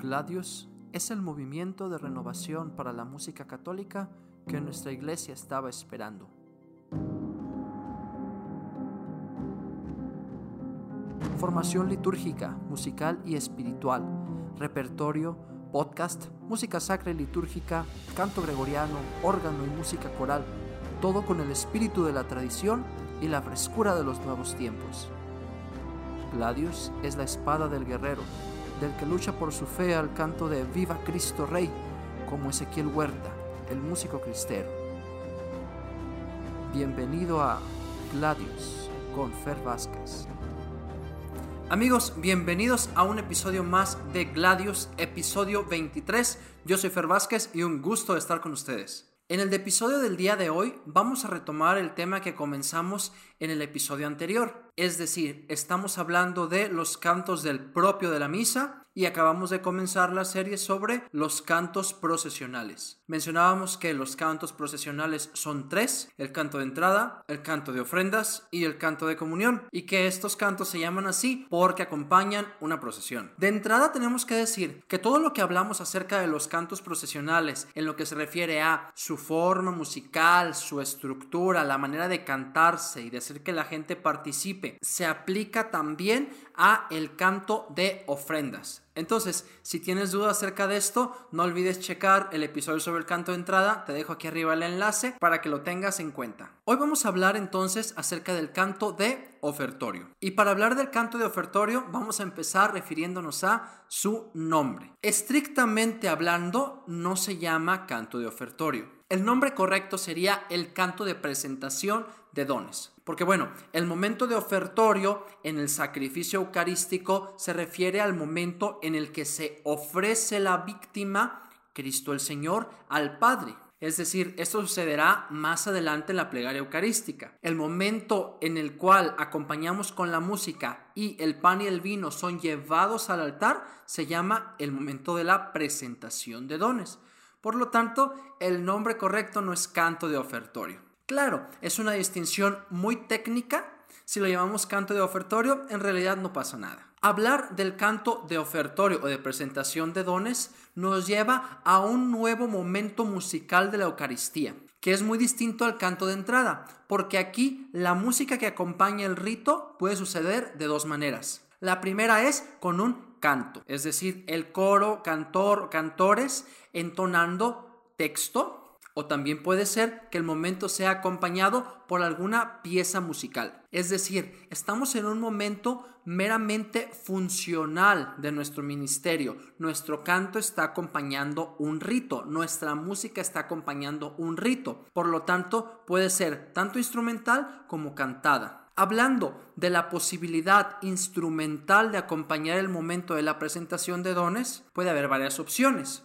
Gladius es el movimiento de renovación para la música católica que nuestra iglesia estaba esperando. Formación litúrgica, musical y espiritual, repertorio, podcast, música sacra y litúrgica, canto gregoriano, órgano y música coral, todo con el espíritu de la tradición y la frescura de los nuevos tiempos. Gladius es la espada del guerrero, del que lucha por su fe al canto de Viva Cristo Rey, como Ezequiel Huerta, el músico cristero. Bienvenido a Gladius con Fer Vázquez. Amigos, bienvenidos a un episodio más de Gladius, episodio 23. Yo soy Fer Vázquez y un gusto estar con ustedes. En el episodio del día de hoy vamos a retomar el tema que comenzamos en el episodio anterior. Es decir, estamos hablando de los cantos del propio de la misa y acabamos de comenzar la serie sobre los cantos procesionales. Mencionábamos que los cantos procesionales son tres, el canto de entrada, el canto de ofrendas y el canto de comunión, y que estos cantos se llaman así porque acompañan una procesión. De entrada tenemos que decir que todo lo que hablamos acerca de los cantos procesionales en lo que se refiere a su forma musical, su estructura, la manera de cantarse y de hacer que la gente participe, se aplica también a el canto de ofrendas. Entonces, si tienes dudas acerca de esto, no olvides checar el episodio sobre el canto de entrada, te dejo aquí arriba el enlace para que lo tengas en cuenta. Hoy vamos a hablar entonces acerca del canto de ofertorio. Y para hablar del canto de ofertorio, vamos a empezar refiriéndonos a su nombre. Estrictamente hablando, no se llama canto de ofertorio. El nombre correcto sería el canto de presentación de dones. Porque bueno, el momento de ofertorio en el sacrificio eucarístico se refiere al momento en el que se ofrece la víctima, Cristo el Señor, al Padre. Es decir, esto sucederá más adelante en la plegaria eucarística. El momento en el cual acompañamos con la música y el pan y el vino son llevados al altar se llama el momento de la presentación de dones. Por lo tanto, el nombre correcto no es canto de ofertorio. Claro, es una distinción muy técnica. Si lo llamamos canto de ofertorio, en realidad no pasa nada. Hablar del canto de ofertorio o de presentación de dones nos lleva a un nuevo momento musical de la Eucaristía, que es muy distinto al canto de entrada, porque aquí la música que acompaña el rito puede suceder de dos maneras. La primera es con un canto, es decir, el coro, cantor, cantores entonando texto, o también puede ser que el momento sea acompañado por alguna pieza musical. Es decir, estamos en un momento meramente funcional de nuestro ministerio. Nuestro canto está acompañando un rito, nuestra música está acompañando un rito. Por lo tanto, puede ser tanto instrumental como cantada. Hablando de la posibilidad instrumental de acompañar el momento de la presentación de dones, puede haber varias opciones.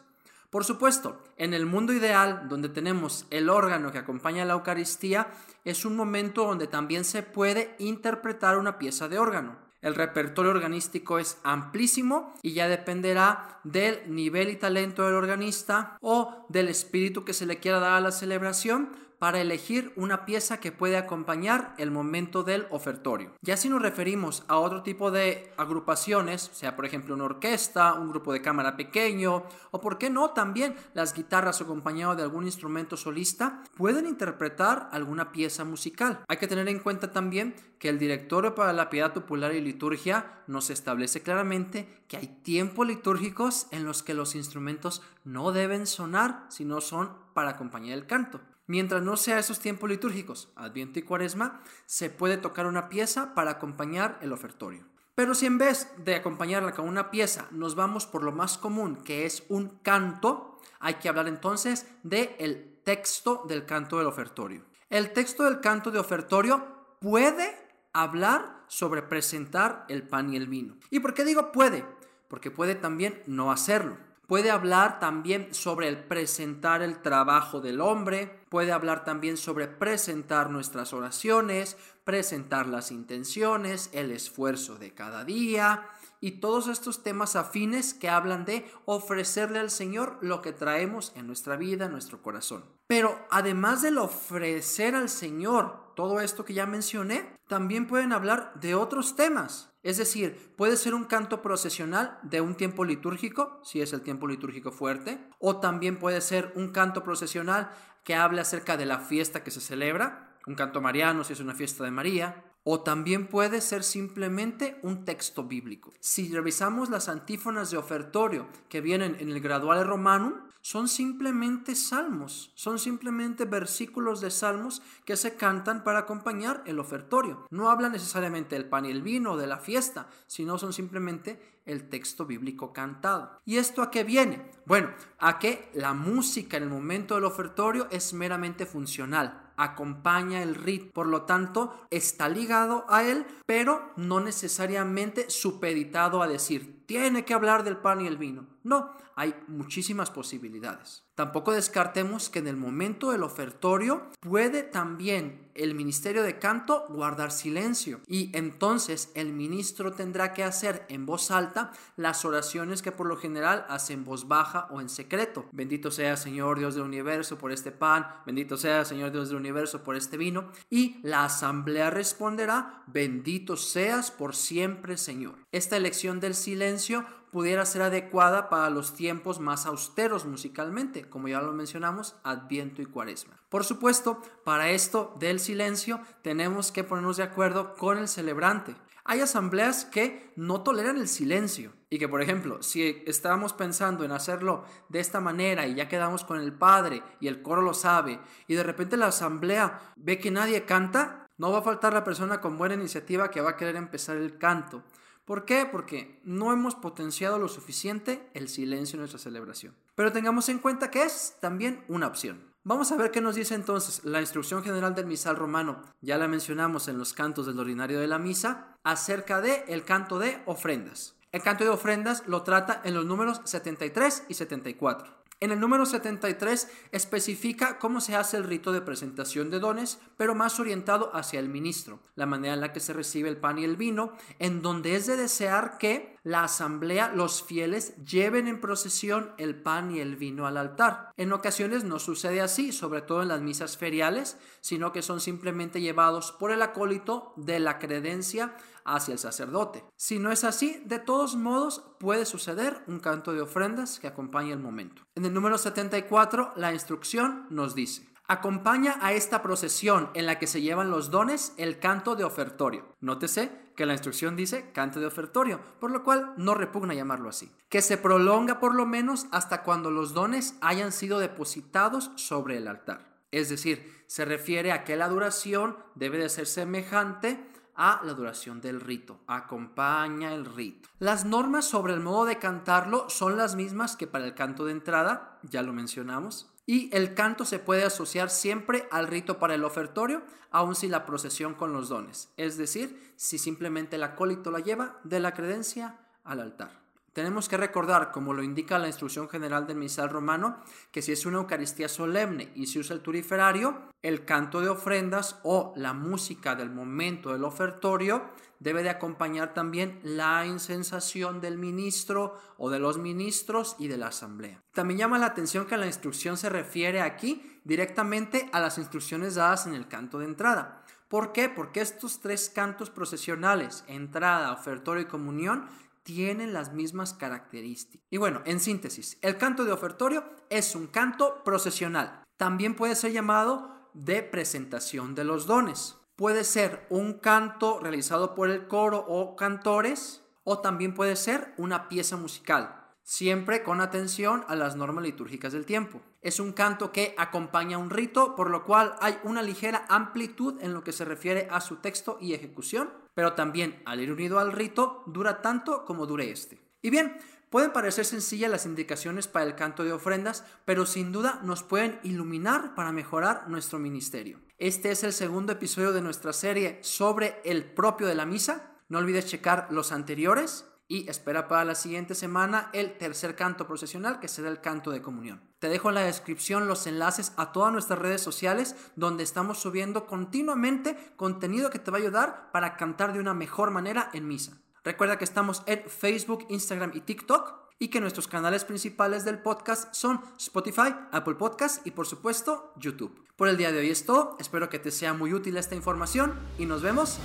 Por supuesto, en el mundo ideal, donde tenemos el órgano que acompaña la Eucaristía, es un momento donde también se puede interpretar una pieza de órgano. El repertorio organístico es amplísimo y ya dependerá del nivel y talento del organista o del espíritu que se le quiera dar a la celebración para elegir una pieza que puede acompañar el momento del ofertorio. Ya si nos referimos a otro tipo de agrupaciones, sea por ejemplo una orquesta, un grupo de cámara pequeño o por qué no también las guitarras acompañado de algún instrumento solista, pueden interpretar alguna pieza musical. Hay que tener en cuenta también que el directorio para la piedad popular y liturgia nos establece claramente que hay tiempos litúrgicos en los que los instrumentos no deben sonar, sino son para acompañar el canto. Mientras no sea esos tiempos litúrgicos, Adviento y Cuaresma, se puede tocar una pieza para acompañar el ofertorio. Pero si en vez de acompañarla con una pieza nos vamos por lo más común, que es un canto, hay que hablar entonces del el texto del canto del ofertorio. El texto del canto de ofertorio puede hablar sobre presentar el pan y el vino. ¿Y por qué digo puede? Porque puede también no hacerlo. Puede hablar también sobre el presentar el trabajo del hombre, puede hablar también sobre presentar nuestras oraciones, presentar las intenciones, el esfuerzo de cada día y todos estos temas afines que hablan de ofrecerle al Señor lo que traemos en nuestra vida, en nuestro corazón. Pero además del ofrecer al Señor todo esto que ya mencioné, también pueden hablar de otros temas. Es decir, puede ser un canto procesional de un tiempo litúrgico, si es el tiempo litúrgico fuerte, o también puede ser un canto procesional que hable acerca de la fiesta que se celebra, un canto mariano si es una fiesta de María, o también puede ser simplemente un texto bíblico. Si revisamos las antífonas de ofertorio que vienen en el Graduale Romanum, son simplemente salmos, son simplemente versículos de salmos que se cantan para acompañar el ofertorio. No habla necesariamente del pan y el vino o de la fiesta, sino son simplemente el texto bíblico cantado. ¿Y esto a qué viene? Bueno, a que la música en el momento del ofertorio es meramente funcional acompaña el rito, por lo tanto está ligado a él, pero no necesariamente supeditado a decir, tiene que hablar del pan y el vino. No, hay muchísimas posibilidades. Tampoco descartemos que en el momento del ofertorio puede también el ministerio de canto guardar silencio y entonces el ministro tendrá que hacer en voz alta las oraciones que por lo general hace en voz baja o en secreto. Bendito sea Señor Dios del universo por este pan, bendito sea Señor Dios del universo por este vino y la asamblea responderá, bendito seas por siempre Señor. Esta elección del silencio pudiera ser adecuada para los tiempos más austeros musicalmente, como ya lo mencionamos, Adviento y Cuaresma. Por supuesto, para esto del silencio tenemos que ponernos de acuerdo con el celebrante. Hay asambleas que no toleran el silencio y que, por ejemplo, si estábamos pensando en hacerlo de esta manera y ya quedamos con el padre y el coro lo sabe y de repente la asamblea ve que nadie canta, no va a faltar la persona con buena iniciativa que va a querer empezar el canto. ¿Por qué? Porque no hemos potenciado lo suficiente el silencio en nuestra celebración. Pero tengamos en cuenta que es también una opción. Vamos a ver qué nos dice entonces la instrucción general del misal romano, ya la mencionamos en los cantos del ordinario de la misa, acerca de el canto de ofrendas. El canto de ofrendas lo trata en los números 73 y 74. En el número 73 especifica cómo se hace el rito de presentación de dones, pero más orientado hacia el ministro, la manera en la que se recibe el pan y el vino, en donde es de desear que la asamblea, los fieles, lleven en procesión el pan y el vino al altar. En ocasiones no sucede así, sobre todo en las misas feriales, sino que son simplemente llevados por el acólito de la credencia hacia el sacerdote. Si no es así, de todos modos puede suceder un canto de ofrendas que acompañe el momento. En el número 74, la instrucción nos dice, acompaña a esta procesión en la que se llevan los dones el canto de ofertorio. Nótese que la instrucción dice canto de ofertorio, por lo cual no repugna llamarlo así. Que se prolonga por lo menos hasta cuando los dones hayan sido depositados sobre el altar. Es decir, se refiere a que la duración debe de ser semejante a la duración del rito, acompaña el rito. Las normas sobre el modo de cantarlo son las mismas que para el canto de entrada, ya lo mencionamos, y el canto se puede asociar siempre al rito para el ofertorio, aun si la procesión con los dones, es decir, si simplemente el acólito la lleva de la credencia al altar. Tenemos que recordar, como lo indica la instrucción general del misal romano, que si es una Eucaristía solemne y se usa el turiferario, el canto de ofrendas o la música del momento del ofertorio debe de acompañar también la insensación del ministro o de los ministros y de la asamblea. También llama la atención que la instrucción se refiere aquí directamente a las instrucciones dadas en el canto de entrada. ¿Por qué? Porque estos tres cantos procesionales, entrada, ofertorio y comunión, tienen las mismas características. Y bueno, en síntesis, el canto de ofertorio es un canto procesional. También puede ser llamado de presentación de los dones. Puede ser un canto realizado por el coro o cantores o también puede ser una pieza musical siempre con atención a las normas litúrgicas del tiempo. Es un canto que acompaña un rito, por lo cual hay una ligera amplitud en lo que se refiere a su texto y ejecución, pero también al ir unido al rito dura tanto como dure este. Y bien, pueden parecer sencillas las indicaciones para el canto de ofrendas, pero sin duda nos pueden iluminar para mejorar nuestro ministerio. Este es el segundo episodio de nuestra serie sobre el propio de la misa. No olvides checar los anteriores y espera para la siguiente semana el tercer canto procesional que será el canto de comunión. Te dejo en la descripción los enlaces a todas nuestras redes sociales donde estamos subiendo continuamente contenido que te va a ayudar para cantar de una mejor manera en misa. Recuerda que estamos en Facebook, Instagram y TikTok y que nuestros canales principales del podcast son Spotify, Apple Podcast y por supuesto YouTube. Por el día de hoy es todo. Espero que te sea muy útil esta información y nos vemos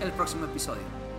el próximo episodio.